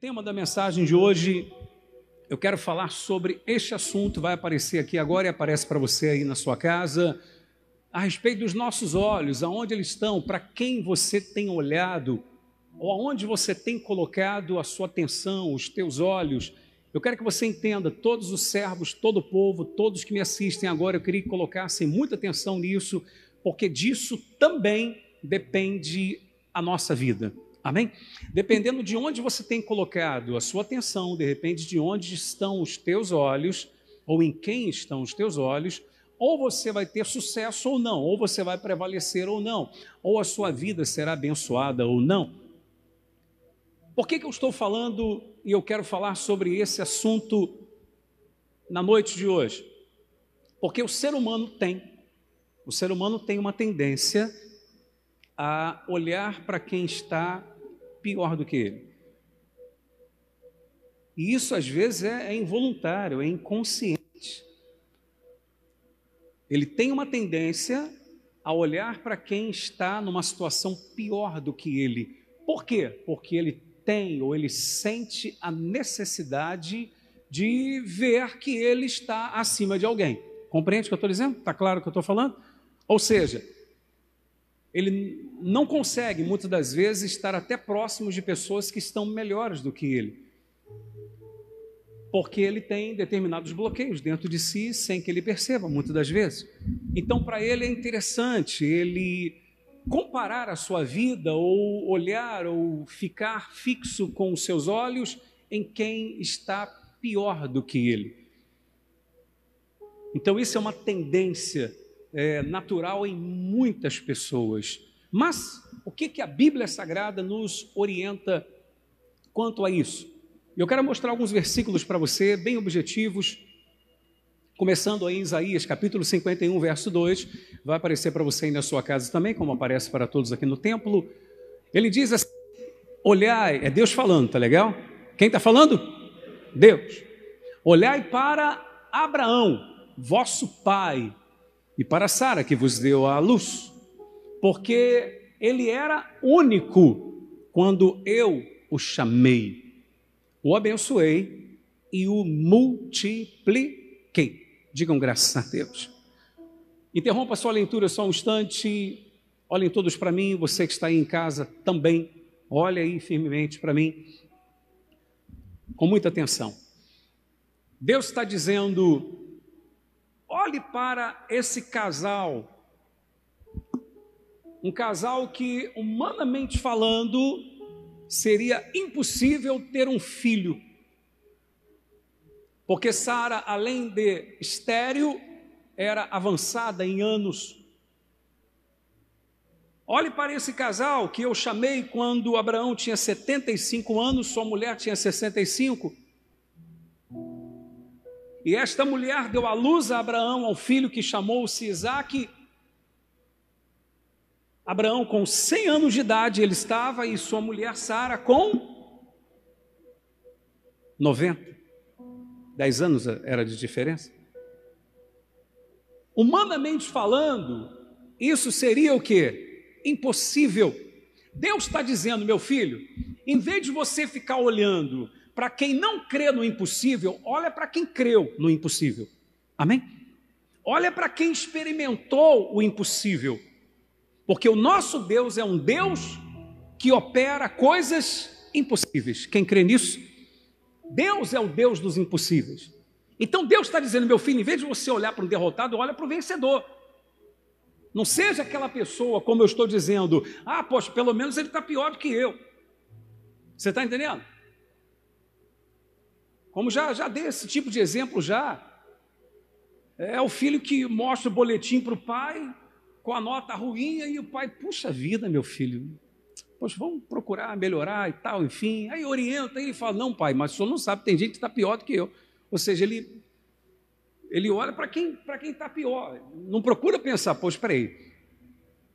tema da mensagem de hoje, eu quero falar sobre este assunto, vai aparecer aqui agora e aparece para você aí na sua casa, a respeito dos nossos olhos, aonde eles estão, para quem você tem olhado, ou aonde você tem colocado a sua atenção, os teus olhos. Eu quero que você entenda, todos os servos, todo o povo, todos que me assistem agora, eu queria que colocassem muita atenção nisso, porque disso também depende a nossa vida. Amém? Dependendo de onde você tem colocado a sua atenção, de repente de onde estão os teus olhos, ou em quem estão os teus olhos, ou você vai ter sucesso ou não, ou você vai prevalecer ou não, ou a sua vida será abençoada ou não. Por que, que eu estou falando e eu quero falar sobre esse assunto na noite de hoje? Porque o ser humano tem, o ser humano tem uma tendência a olhar para quem está pior do que ele. E isso às vezes é, é involuntário, é inconsciente. Ele tem uma tendência a olhar para quem está numa situação pior do que ele. Por quê? Porque ele tem ou ele sente a necessidade de ver que ele está acima de alguém. Compreende o que eu estou dizendo? Está claro o que eu estou falando? Ou seja, ele não consegue, muitas das vezes, estar até próximo de pessoas que estão melhores do que ele. Porque ele tem determinados bloqueios dentro de si sem que ele perceba, muitas das vezes. Então, para ele é interessante ele comparar a sua vida, ou olhar, ou ficar fixo com os seus olhos em quem está pior do que ele. Então, isso é uma tendência é, natural em muitas pessoas. Mas o que, que a Bíblia Sagrada nos orienta quanto a isso? Eu quero mostrar alguns versículos para você, bem objetivos, começando aí em Isaías, capítulo 51, verso 2, vai aparecer para você aí na sua casa também, como aparece para todos aqui no templo. Ele diz assim: Olhai, é Deus falando, tá legal? Quem está falando? Deus. Olhai para Abraão, vosso pai, e para Sara, que vos deu a luz, porque ele era único quando eu o chamei, o abençoei e o multipliquei. Digam graças a Deus. Interrompa a sua leitura só um instante. Olhem todos para mim, você que está aí em casa também. Olhe aí firmemente para mim, com muita atenção. Deus está dizendo Olhe para esse casal. Um casal que, humanamente falando, seria impossível ter um filho. Porque Sara, além de estéril, era avançada em anos. Olhe para esse casal que eu chamei quando Abraão tinha 75 anos, sua mulher tinha 65. E esta mulher deu à luz a Abraão, ao filho que chamou-se Isaque. Abraão, com 100 anos de idade, ele estava, e sua mulher Sara, com 90. 10 anos era de diferença. Humanamente falando, isso seria o que? Impossível. Deus está dizendo, meu filho, em vez de você ficar olhando para quem não crê no impossível, olha para quem creu no impossível. Amém? Olha para quem experimentou o impossível. Porque o nosso Deus é um Deus que opera coisas impossíveis. Quem crê nisso? Deus é o Deus dos impossíveis. Então Deus está dizendo, meu filho, em vez de você olhar para um derrotado, olha para o vencedor. Não seja aquela pessoa, como eu estou dizendo, ah, poxa, pelo menos ele está pior do que eu. Você está entendendo? Como já, já dei esse tipo de exemplo já. É o filho que mostra o boletim para o pai com a nota ruim, e o pai, puxa vida, meu filho, poxa, vamos procurar melhorar e tal, enfim. Aí orienta, ele fala, não, pai, mas o senhor não sabe, tem gente que está pior do que eu. Ou seja, ele, ele olha para quem está quem tá pior, não procura pensar, poxa, espera aí,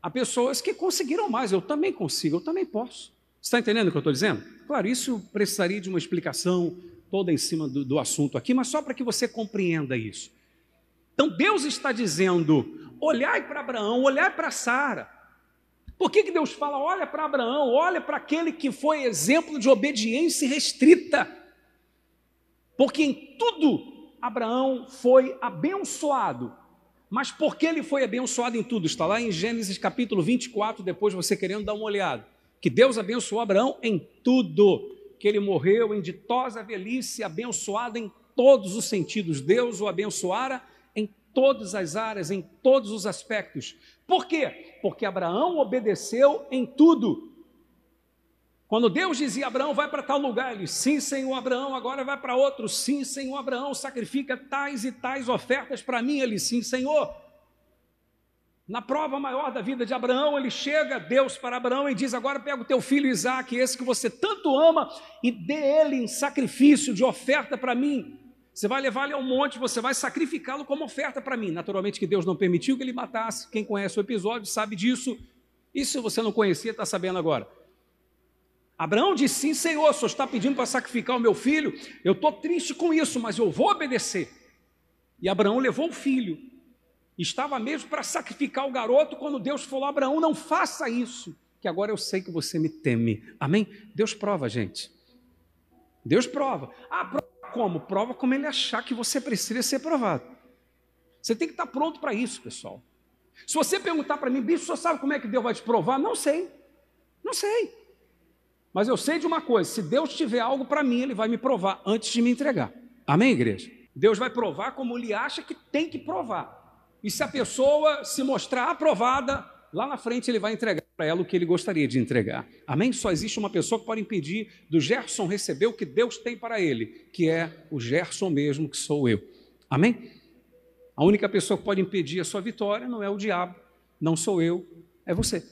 há pessoas que conseguiram mais, eu também consigo, eu também posso. Está entendendo o que eu estou dizendo? Claro, isso precisaria de uma explicação toda em cima do, do assunto aqui, mas só para que você compreenda isso. Então Deus está dizendo: olhai para Abraão, olhai para Sara. Por que, que Deus fala, olha para Abraão, olha para aquele que foi exemplo de obediência restrita? Porque em tudo Abraão foi abençoado. Mas por que ele foi abençoado em tudo? Está lá em Gênesis capítulo 24, depois você querendo dar uma olhada. Que Deus abençoou Abraão em tudo. Que ele morreu em ditosa velhice, abençoado em todos os sentidos. Deus o abençoara em todas as áreas, em todos os aspectos. Por quê? Porque Abraão obedeceu em tudo. Quando Deus dizia Abraão, vai para tal lugar, ele, sim, Senhor Abraão, agora vai para outro, sim, Senhor Abraão, sacrifica tais e tais ofertas para mim, ele, sim, Senhor. Na prova maior da vida de Abraão, ele chega, Deus para Abraão e diz: Agora pega o teu filho Isaque, esse que você tanto ama, e dê ele em sacrifício de oferta para mim. Você vai levar ele ao monte, você vai sacrificá-lo como oferta para mim. Naturalmente que Deus não permitiu que ele matasse. Quem conhece o episódio sabe disso. E se você não conhecia, está sabendo agora. Abraão disse: Sim, Senhor, o senhor está pedindo para sacrificar o meu filho. Eu estou triste com isso, mas eu vou obedecer. E Abraão levou o filho. Estava mesmo para sacrificar o garoto quando Deus falou: Abraão, não faça isso, que agora eu sei que você me teme. Amém? Deus prova, gente. Deus prova. Ah, prova como? Prova como ele achar que você precisa ser provado. Você tem que estar pronto para isso, pessoal. Se você perguntar para mim, bicho, você sabe como é que Deus vai te provar? Não sei. Não sei. Mas eu sei de uma coisa: se Deus tiver algo para mim, Ele vai me provar antes de me entregar. Amém, igreja? Deus vai provar como Ele acha que tem que provar. E se a pessoa se mostrar aprovada, lá na frente Ele vai entregar para ela o que Ele gostaria de entregar. Amém? Só existe uma pessoa que pode impedir do Gerson receber o que Deus tem para ele, que é o Gerson mesmo, que sou eu. Amém? A única pessoa que pode impedir a sua vitória não é o diabo, não sou eu, é você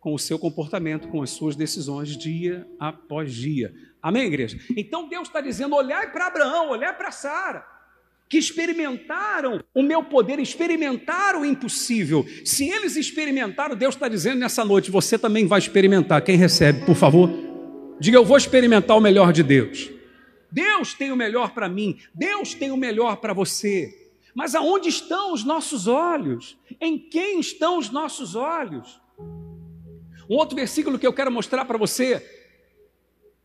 com o seu comportamento, com as suas decisões dia após dia. Amém, igreja? Então Deus está dizendo: olhai para Abraão, olhai para Sara, que experimentaram o meu poder, experimentaram o impossível. Se eles experimentaram, Deus está dizendo nessa noite: você também vai experimentar. Quem recebe, por favor? Diga: eu vou experimentar o melhor de Deus. Deus tem o melhor para mim, Deus tem o melhor para você. Mas aonde estão os nossos olhos? Em quem estão os nossos olhos? Um outro versículo que eu quero mostrar para você,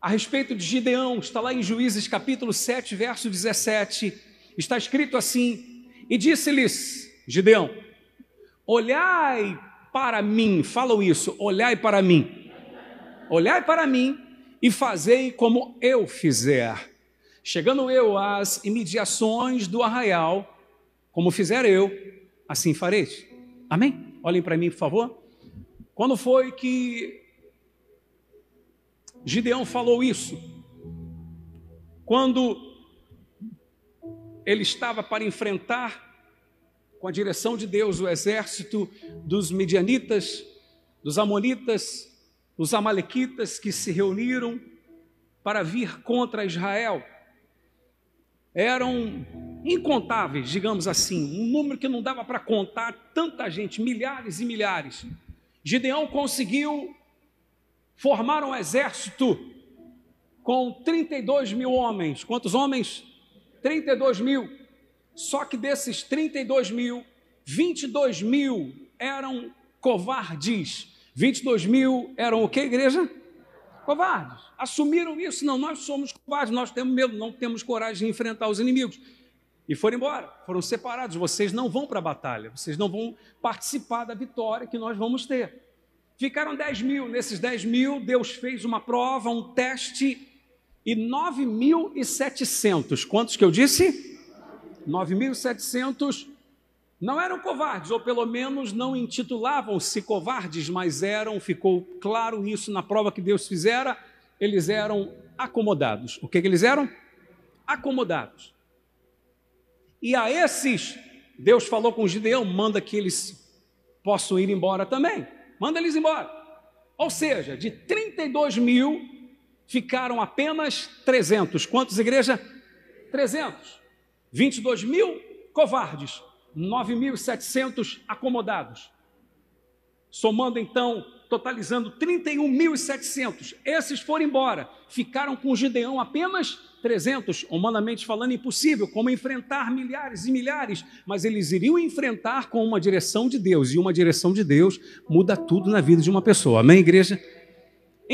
a respeito de Gideão, está lá em Juízes capítulo 7, verso 17. Está escrito assim: E disse-lhes, Gideão, olhai para mim, falam isso, olhai para mim, olhai para mim e fazei como eu fizer. Chegando eu às imediações do arraial, como fizer eu, assim fareis. Amém? Olhem para mim, por favor. Quando foi que Gideão falou isso? Quando ele estava para enfrentar com a direção de Deus o exército dos midianitas, dos amonitas, dos amalequitas que se reuniram para vir contra Israel. Eram incontáveis, digamos assim, um número que não dava para contar, tanta gente, milhares e milhares. Gideão conseguiu formar um exército com 32 mil homens. Quantos homens? 32 mil. Só que desses 32 mil, 22 mil eram covardes. 22 mil eram o que, igreja? Covardes. Assumiram isso. Não, nós somos covardes, nós temos medo, não temos coragem de enfrentar os inimigos. E foram embora, foram separados. Vocês não vão para a batalha, vocês não vão participar da vitória que nós vamos ter. Ficaram 10 mil. Nesses 10 mil, Deus fez uma prova, um teste, e 9.700. Quantos que eu disse? 9.700 não eram covardes, ou pelo menos não intitulavam-se covardes, mas eram, ficou claro isso na prova que Deus fizera, eles eram acomodados. O que, que eles eram? Acomodados. E a esses, Deus falou com Gideão: manda que eles possam ir embora também. Manda eles embora. Ou seja, de 32 mil, ficaram apenas 300. Quantos, igreja? 300. 22 mil covardes, 9.700 acomodados. Somando então totalizando 31.700. Esses foram embora, ficaram com Gideão apenas 300, humanamente falando, impossível, como enfrentar milhares e milhares, mas eles iriam enfrentar com uma direção de Deus, e uma direção de Deus muda tudo na vida de uma pessoa. Amém, igreja?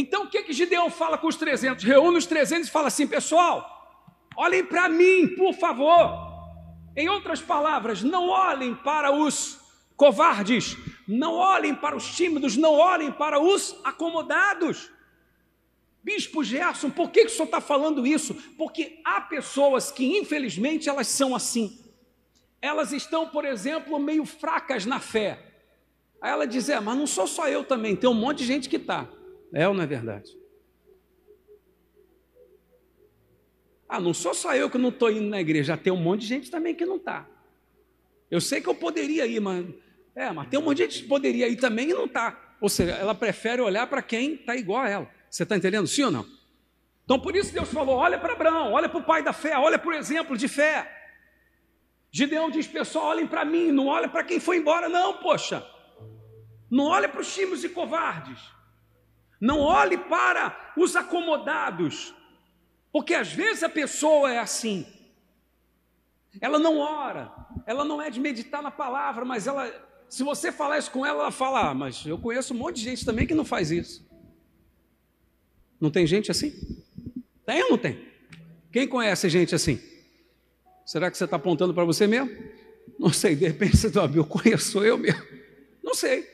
Então o que, que Gideão fala com os 300? Reúne os 300 e fala assim: pessoal, olhem para mim, por favor. Em outras palavras, não olhem para os covardes, não olhem para os tímidos, não olhem para os acomodados. Bispo Gerson, por que, que o senhor está falando isso? Porque há pessoas que, infelizmente, elas são assim. Elas estão, por exemplo, meio fracas na fé. Aí ela diz: É, mas não sou só eu também, tem um monte de gente que está. É ou não é verdade? Ah, não sou só eu que não estou indo na igreja, tem um monte de gente também que não está. Eu sei que eu poderia ir, mas é, mas tem um monte de gente que poderia ir também e não está. Ou seja, ela prefere olhar para quem está igual a ela. Você está entendendo? Sim ou não? Então por isso Deus falou: olha para Abraão, olha para o pai da fé, olha para o exemplo de fé. Gideão diz: pessoal, olhem para mim, não olha para quem foi embora, não, poxa. Não olha para os tímidos e covardes. Não olhe para os acomodados. Porque às vezes a pessoa é assim. Ela não ora, ela não é de meditar na palavra, mas ela se você falar isso com ela, ela fala: ah, mas eu conheço um monte de gente também que não faz isso. Não tem gente assim? Tem ou não tem? Quem conhece gente assim? Será que você está apontando para você mesmo? Não sei, de repente você está, eu conheço eu mesmo. Não sei.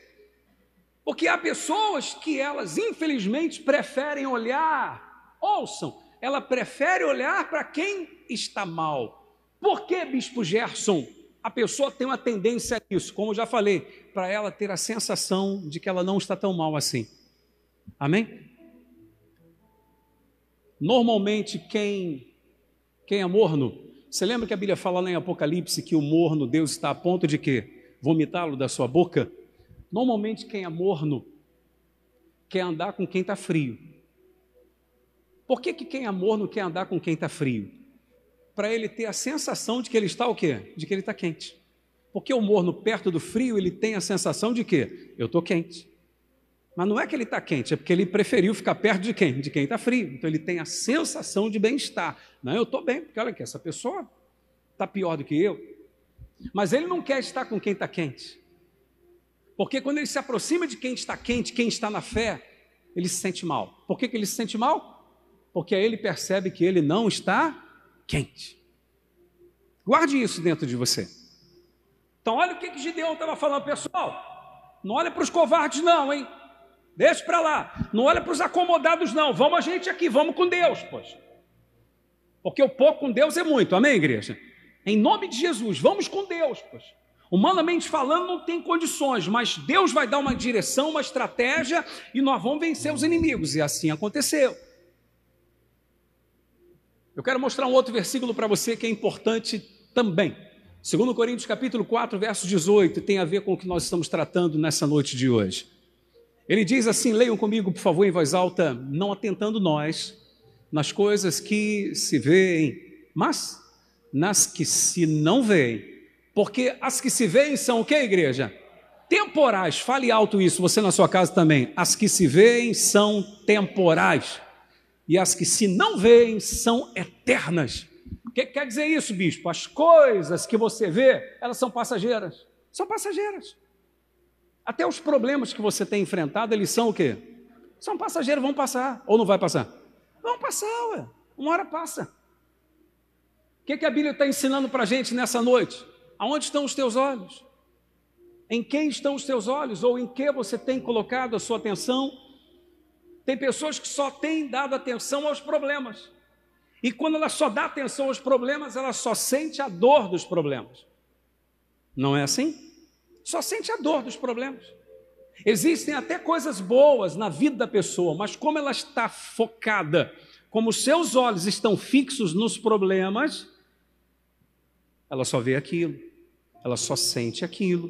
Porque há pessoas que elas, infelizmente, preferem olhar, ouçam, ela prefere olhar para quem está mal. Por que, Bispo Gerson? a pessoa tem uma tendência a isso, como eu já falei, para ela ter a sensação de que ela não está tão mal assim. Amém? Normalmente, quem, quem é morno, você lembra que a Bíblia fala lá em Apocalipse que o morno, Deus está a ponto de quê? Vomitá-lo da sua boca? Normalmente, quem é morno quer andar com quem está frio. Por que, que quem é morno quer andar com quem está frio? para ele ter a sensação de que ele está o quê? De que ele está quente. Porque o morno perto do frio, ele tem a sensação de que eu estou quente. Mas não é que ele está quente, é porque ele preferiu ficar perto de quem? De quem está frio. Então ele tem a sensação de bem-estar. Não, eu estou bem, porque olha aqui, essa pessoa está pior do que eu. Mas ele não quer estar com quem está quente. Porque quando ele se aproxima de quem está quente, quem está na fé, ele se sente mal. Por que, que ele se sente mal? Porque aí ele percebe que ele não está quente. Guarde isso dentro de você. Então, olha o que, que Gideão estava falando, pessoal. Não olha para os covardes, não, hein? Deixa para lá. Não olha para os acomodados, não. Vamos a gente aqui, vamos com Deus, poxa. Porque o pouco com Deus é muito, amém, igreja? Em nome de Jesus, vamos com Deus, poxa. Humanamente falando, não tem condições, mas Deus vai dar uma direção, uma estratégia e nós vamos vencer os inimigos. E assim aconteceu. Eu quero mostrar um outro versículo para você que é importante também. Segundo Coríntios capítulo 4, verso 18, tem a ver com o que nós estamos tratando nessa noite de hoje. Ele diz assim: leiam comigo, por favor, em voz alta, não atentando nós nas coisas que se veem, mas nas que se não veem. Porque as que se veem são o que, igreja? Temporais. Fale alto isso, você na sua casa também. As que se veem são temporais e as que se não veem são eternas. O que quer dizer isso, bispo? As coisas que você vê, elas são passageiras. São passageiras. Até os problemas que você tem enfrentado, eles são o quê? São passageiros, vão passar. Ou não vai passar? Vão passar, ué. Uma hora passa. O que, que a Bíblia está ensinando para a gente nessa noite? Aonde estão os teus olhos? Em quem estão os teus olhos? Ou em que você tem colocado a sua atenção? Tem pessoas que só têm dado atenção aos problemas. E quando ela só dá atenção aos problemas, ela só sente a dor dos problemas. Não é assim? Só sente a dor dos problemas. Existem até coisas boas na vida da pessoa, mas como ela está focada, como seus olhos estão fixos nos problemas, ela só vê aquilo, ela só sente aquilo.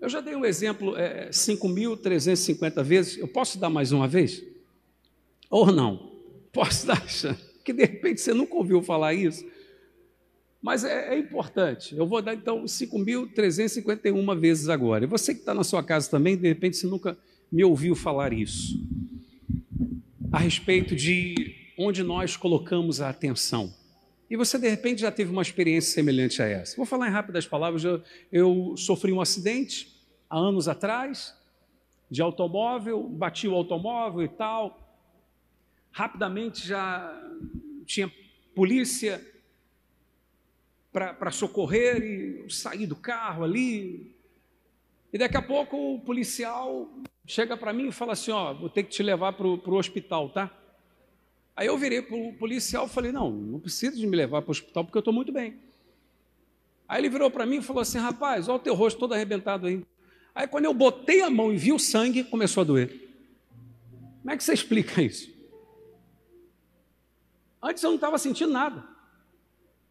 Eu já dei um exemplo é, 5.350 vezes. Eu posso dar mais uma vez? Ou não? Posso dar? Que de repente você nunca ouviu falar isso. Mas é, é, importante. Eu vou dar então 5.351 vezes agora. E você que está na sua casa também, de repente você nunca me ouviu falar isso. A respeito de onde nós colocamos a atenção. E você, de repente, já teve uma experiência semelhante a essa. Vou falar em rápidas palavras. Eu, eu sofri um acidente há anos atrás, de automóvel, bati o automóvel e tal. Rapidamente já tinha polícia para socorrer e eu saí do carro ali. E daqui a pouco o policial chega para mim e fala assim: Ó, vou ter que te levar para o hospital, tá? Aí eu virei para o policial e falei: Não, não precisa de me levar para o hospital porque eu estou muito bem. Aí ele virou para mim e falou assim: Rapaz, olha o teu rosto todo arrebentado aí. Aí quando eu botei a mão e vi o sangue, começou a doer. Como é que você explica isso? Antes eu não estava sentindo nada.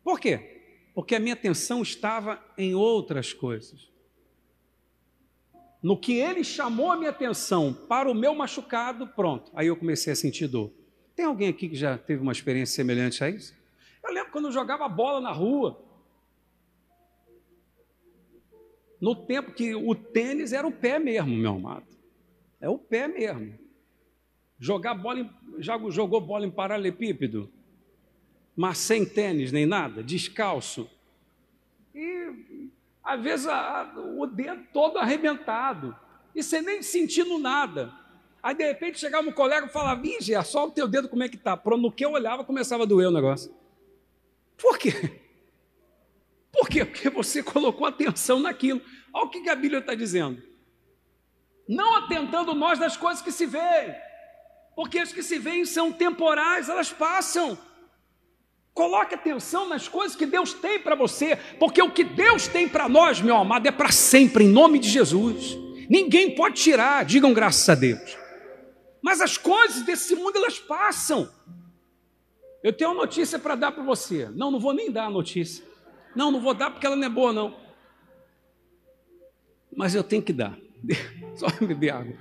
Por quê? Porque a minha atenção estava em outras coisas. No que ele chamou a minha atenção para o meu machucado, pronto. Aí eu comecei a sentir dor. Tem alguém aqui que já teve uma experiência semelhante a isso? Eu lembro quando eu jogava bola na rua, no tempo que o tênis era o pé mesmo, meu amado. É o pé mesmo. Jogar bola, em, jogou bola em paralelepípedo, mas sem tênis nem nada, descalço. E às vezes a, a, o dedo todo arrebentado, e você nem sentindo nada. Aí de repente chegava um colega e falava, Vige, só o teu dedo como é que tá? Pronto, no que eu olhava começava a doer o negócio. Por quê? Por quê? Porque você colocou atenção naquilo. Olha o que a Bíblia está dizendo. Não atentando nós das coisas que se veem, porque as que se veem são temporais, elas passam. Coloque atenção nas coisas que Deus tem para você, porque o que Deus tem para nós, meu amado, é para sempre, em nome de Jesus. Ninguém pode tirar, digam graças a Deus. Mas as coisas desse mundo, elas passam. Eu tenho uma notícia para dar para você. Não, não vou nem dar a notícia. Não, não vou dar porque ela não é boa, não. Mas eu tenho que dar. Só beber água.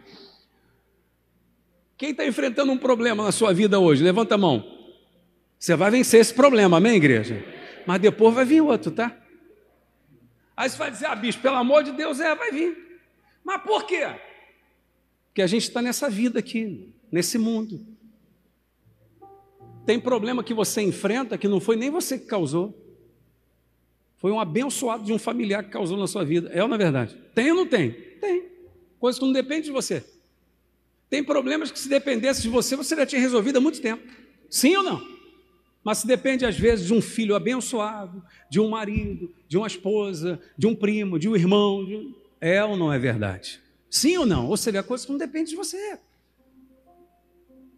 Quem está enfrentando um problema na sua vida hoje? Levanta a mão. Você vai vencer esse problema, amém, igreja? Mas depois vai vir outro, tá? Aí você vai dizer, ah, bicho, pelo amor de Deus, é, vai vir. Mas por quê? Porque a gente está nessa vida aqui, nesse mundo. Tem problema que você enfrenta que não foi nem você que causou. Foi um abençoado de um familiar que causou na sua vida. É ou não é verdade? Tem ou não tem? Tem. Coisa que não depende de você. Tem problemas que se dependesse de você, você já tinha resolvido há muito tempo. Sim ou não? Mas se depende, às vezes, de um filho abençoado, de um marido, de uma esposa, de um primo, de um irmão. De... É ou não é verdade? Sim ou não? Ou seja, a coisa não depende de você.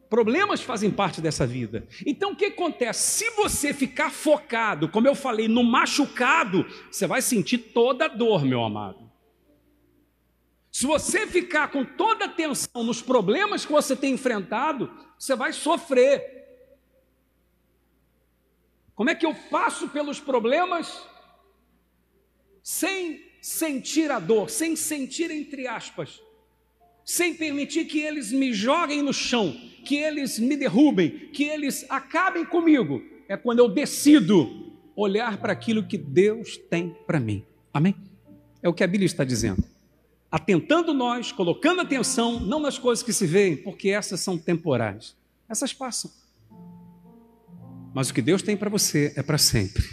Problemas fazem parte dessa vida. Então o que acontece? Se você ficar focado, como eu falei, no machucado, você vai sentir toda a dor, meu amado. Se você ficar com toda a atenção nos problemas que você tem enfrentado, você vai sofrer. Como é que eu passo pelos problemas sem sentir a dor, sem sentir entre aspas, sem permitir que eles me joguem no chão, que eles me derrubem, que eles acabem comigo, é quando eu decido olhar para aquilo que Deus tem para mim. Amém? É o que a Bíblia está dizendo. Atentando nós, colocando atenção, não nas coisas que se veem, porque essas são temporais. Essas passam. Mas o que Deus tem para você é para sempre.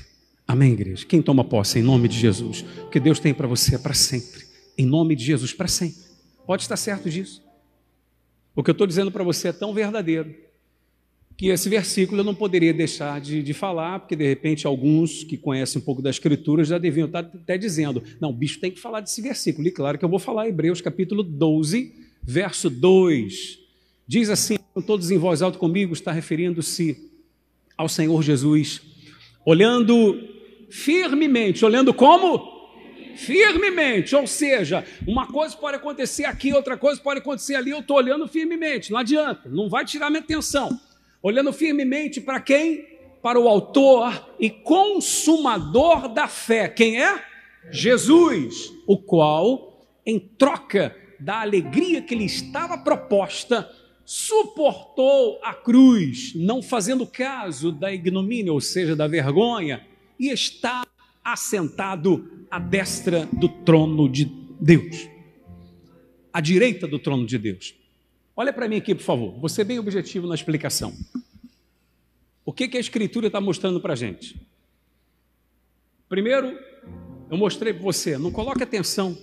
Amém, igreja? Quem toma posse em nome de Jesus? O que Deus tem para você é para sempre. Em nome de Jesus, para sempre. Pode estar certo disso. O que eu estou dizendo para você é tão verdadeiro que esse versículo eu não poderia deixar de, de, falar, porque de repente alguns que conhecem um pouco da Escritura já deviam estar até dizendo: não, o bicho tem que falar desse versículo. E claro que eu vou falar Hebreus capítulo 12, verso 2. Diz assim: todos em voz alta comigo, está referindo-se ao Senhor Jesus, olhando firmemente, olhando como? firmemente, ou seja, uma coisa pode acontecer aqui, outra coisa pode acontecer ali, eu estou olhando firmemente, não adianta, não vai tirar minha atenção. Olhando firmemente para quem? Para o autor e consumador da fé. Quem é? Jesus, o qual, em troca da alegria que lhe estava proposta, suportou a cruz, não fazendo caso da ignomínia, ou seja, da vergonha, e está assentado à destra do trono de Deus, à direita do trono de Deus. Olha para mim aqui, por favor, você é bem objetivo na explicação. O que, que a Escritura está mostrando para a gente? Primeiro, eu mostrei para você, não coloque atenção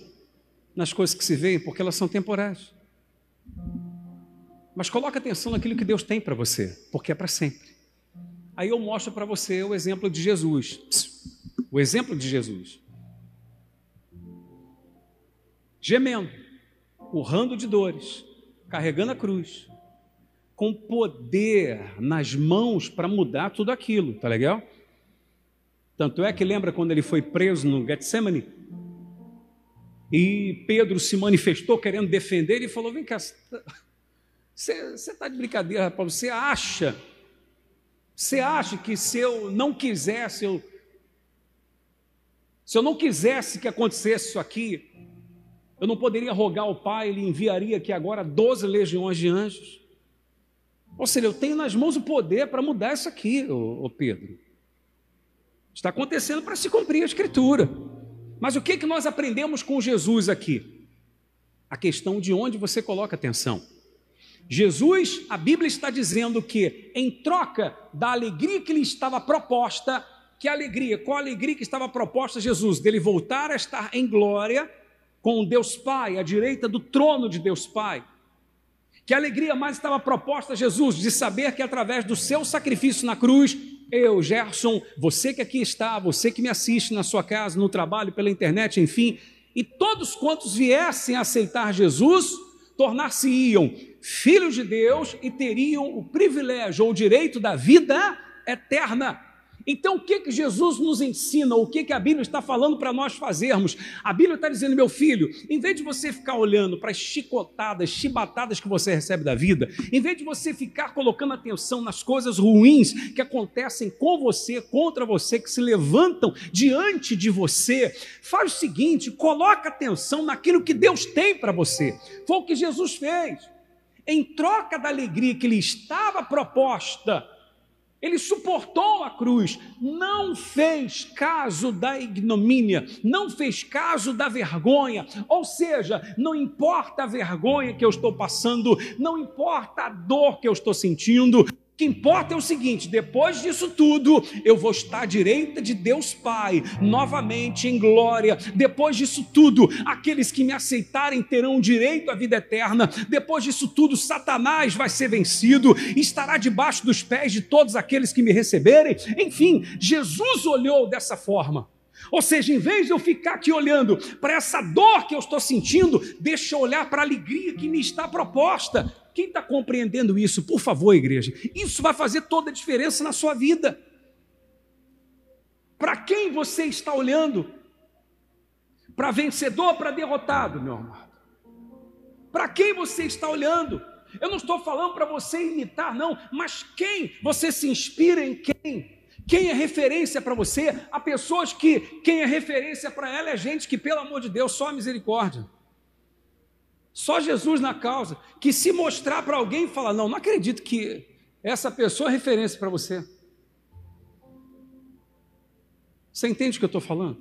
nas coisas que se veem, porque elas são temporais. Mas coloque atenção naquilo que Deus tem para você, porque é para sempre. Aí eu mostro para você o exemplo de Jesus. O exemplo de Jesus. Gemendo, urrando de dores, carregando a cruz, com poder nas mãos para mudar tudo aquilo, tá legal? Tanto é que lembra quando ele foi preso no Getsemane? E Pedro se manifestou querendo defender e falou: Vem cá, você está de brincadeira, rapaz, você acha você acha que se eu não quisesse, eu, se eu não quisesse que acontecesse isso aqui, eu não poderia rogar ao Pai, Ele enviaria aqui agora 12 legiões de anjos? Ou seja, eu tenho nas mãos o poder para mudar isso aqui, ô, ô Pedro. Está acontecendo para se cumprir a Escritura. Mas o que, que nós aprendemos com Jesus aqui? A questão de onde você coloca atenção. Jesus, a Bíblia está dizendo que, em troca da alegria que lhe estava proposta, que alegria, qual alegria que estava proposta a Jesus? Dele voltar a estar em glória com Deus Pai, à direita do trono de Deus Pai. Que alegria mais estava proposta a Jesus de saber que através do seu sacrifício na cruz, eu, Gerson, você que aqui está, você que me assiste na sua casa, no trabalho, pela internet, enfim, e todos quantos viessem a aceitar Jesus, tornar-se-iam filhos de Deus e teriam o privilégio ou o direito da vida eterna. Então, o que, que Jesus nos ensina? O que, que a Bíblia está falando para nós fazermos? A Bíblia está dizendo, meu filho, em vez de você ficar olhando para as chicotadas, chibatadas que você recebe da vida, em vez de você ficar colocando atenção nas coisas ruins que acontecem com você, contra você, que se levantam diante de você, faz o seguinte: coloca atenção naquilo que Deus tem para você. Foi o que Jesus fez em troca da alegria que lhe estava proposta, ele suportou a cruz, não fez caso da ignomínia, não fez caso da vergonha, ou seja, não importa a vergonha que eu estou passando, não importa a dor que eu estou sentindo, que importa é o seguinte: depois disso tudo, eu vou estar à direita de Deus Pai, novamente em glória. Depois disso tudo, aqueles que me aceitarem terão direito à vida eterna. Depois disso tudo, Satanás vai ser vencido, estará debaixo dos pés de todos aqueles que me receberem. Enfim, Jesus olhou dessa forma. Ou seja, em vez de eu ficar aqui olhando para essa dor que eu estou sentindo, deixa eu olhar para a alegria que me está proposta. Quem está compreendendo isso, por favor, igreja? Isso vai fazer toda a diferença na sua vida. Para quem você está olhando? Para vencedor para derrotado, meu amado? Para quem você está olhando? Eu não estou falando para você imitar, não, mas quem você se inspira em quem? Quem é referência para você? Há pessoas que quem é referência para ela é gente que, pelo amor de Deus, só misericórdia. Só Jesus na causa, que se mostrar para alguém e falar: Não, não acredito que essa pessoa é referência para você. Você entende o que eu estou falando?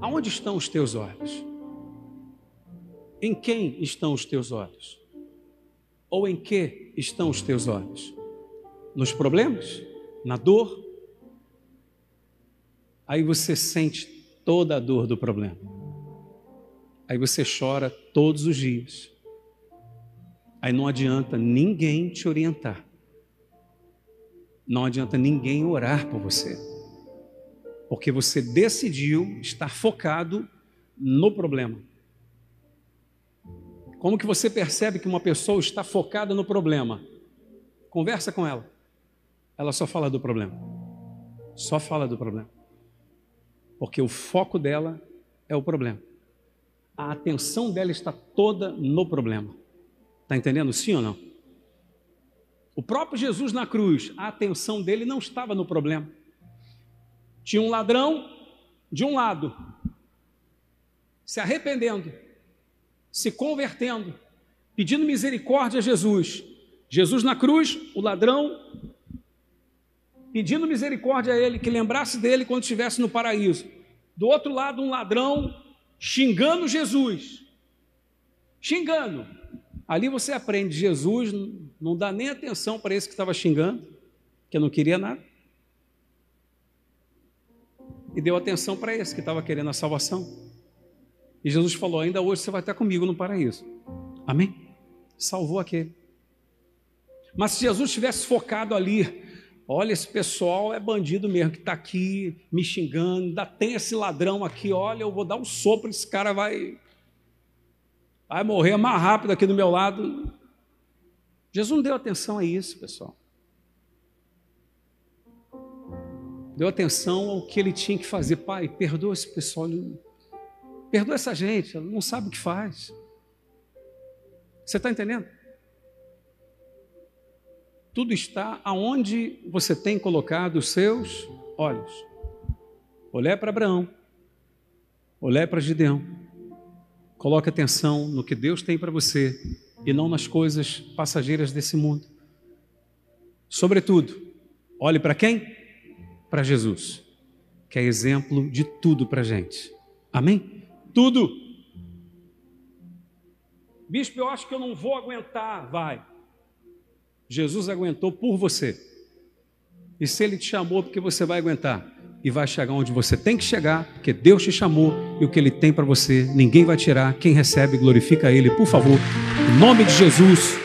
Aonde estão os teus olhos? Em quem estão os teus olhos? Ou em que estão os teus olhos? Nos problemas? Na dor? Aí você sente toda a dor do problema. Aí você chora todos os dias. Aí não adianta ninguém te orientar. Não adianta ninguém orar por você. Porque você decidiu estar focado no problema. Como que você percebe que uma pessoa está focada no problema? Conversa com ela. Ela só fala do problema. Só fala do problema. Porque o foco dela é o problema a atenção dela está toda no problema. Está entendendo sim ou não? O próprio Jesus na cruz, a atenção dele não estava no problema. Tinha um ladrão de um lado, se arrependendo, se convertendo, pedindo misericórdia a Jesus. Jesus na cruz, o ladrão pedindo misericórdia a ele, que lembrasse dele quando estivesse no paraíso. Do outro lado, um ladrão xingando Jesus. Xingando. Ali você aprende, Jesus não dá nem atenção para esse que estava xingando, que não queria nada. E deu atenção para esse que estava querendo a salvação. E Jesus falou: Ainda hoje você vai estar comigo no paraíso. Amém? Salvou aquele. Mas se Jesus tivesse focado ali, olha, esse pessoal é bandido mesmo, que está aqui me xingando, ainda tem esse ladrão aqui, olha, eu vou dar um sopro, esse cara vai, vai morrer mais rápido aqui do meu lado. Jesus não deu atenção a isso, pessoal. Deu atenção ao que ele tinha que fazer. Pai, perdoa esse pessoal. Perdoa essa gente, ela não sabe o que faz. Você está entendendo? Tudo está aonde você tem colocado os seus olhos. Olhar para Abraão, olhar para Gideão. Coloque atenção no que Deus tem para você e não nas coisas passageiras desse mundo. Sobretudo, olhe para quem? Para Jesus, que é exemplo de tudo para a gente. Amém? Tudo. Bispo, eu acho que eu não vou aguentar. Vai. Jesus aguentou por você. E se ele te chamou, porque você vai aguentar. E vai chegar onde você tem que chegar, porque Deus te chamou e o que ele tem para você, ninguém vai tirar. Quem recebe, glorifica ele, por favor. Em nome de Jesus.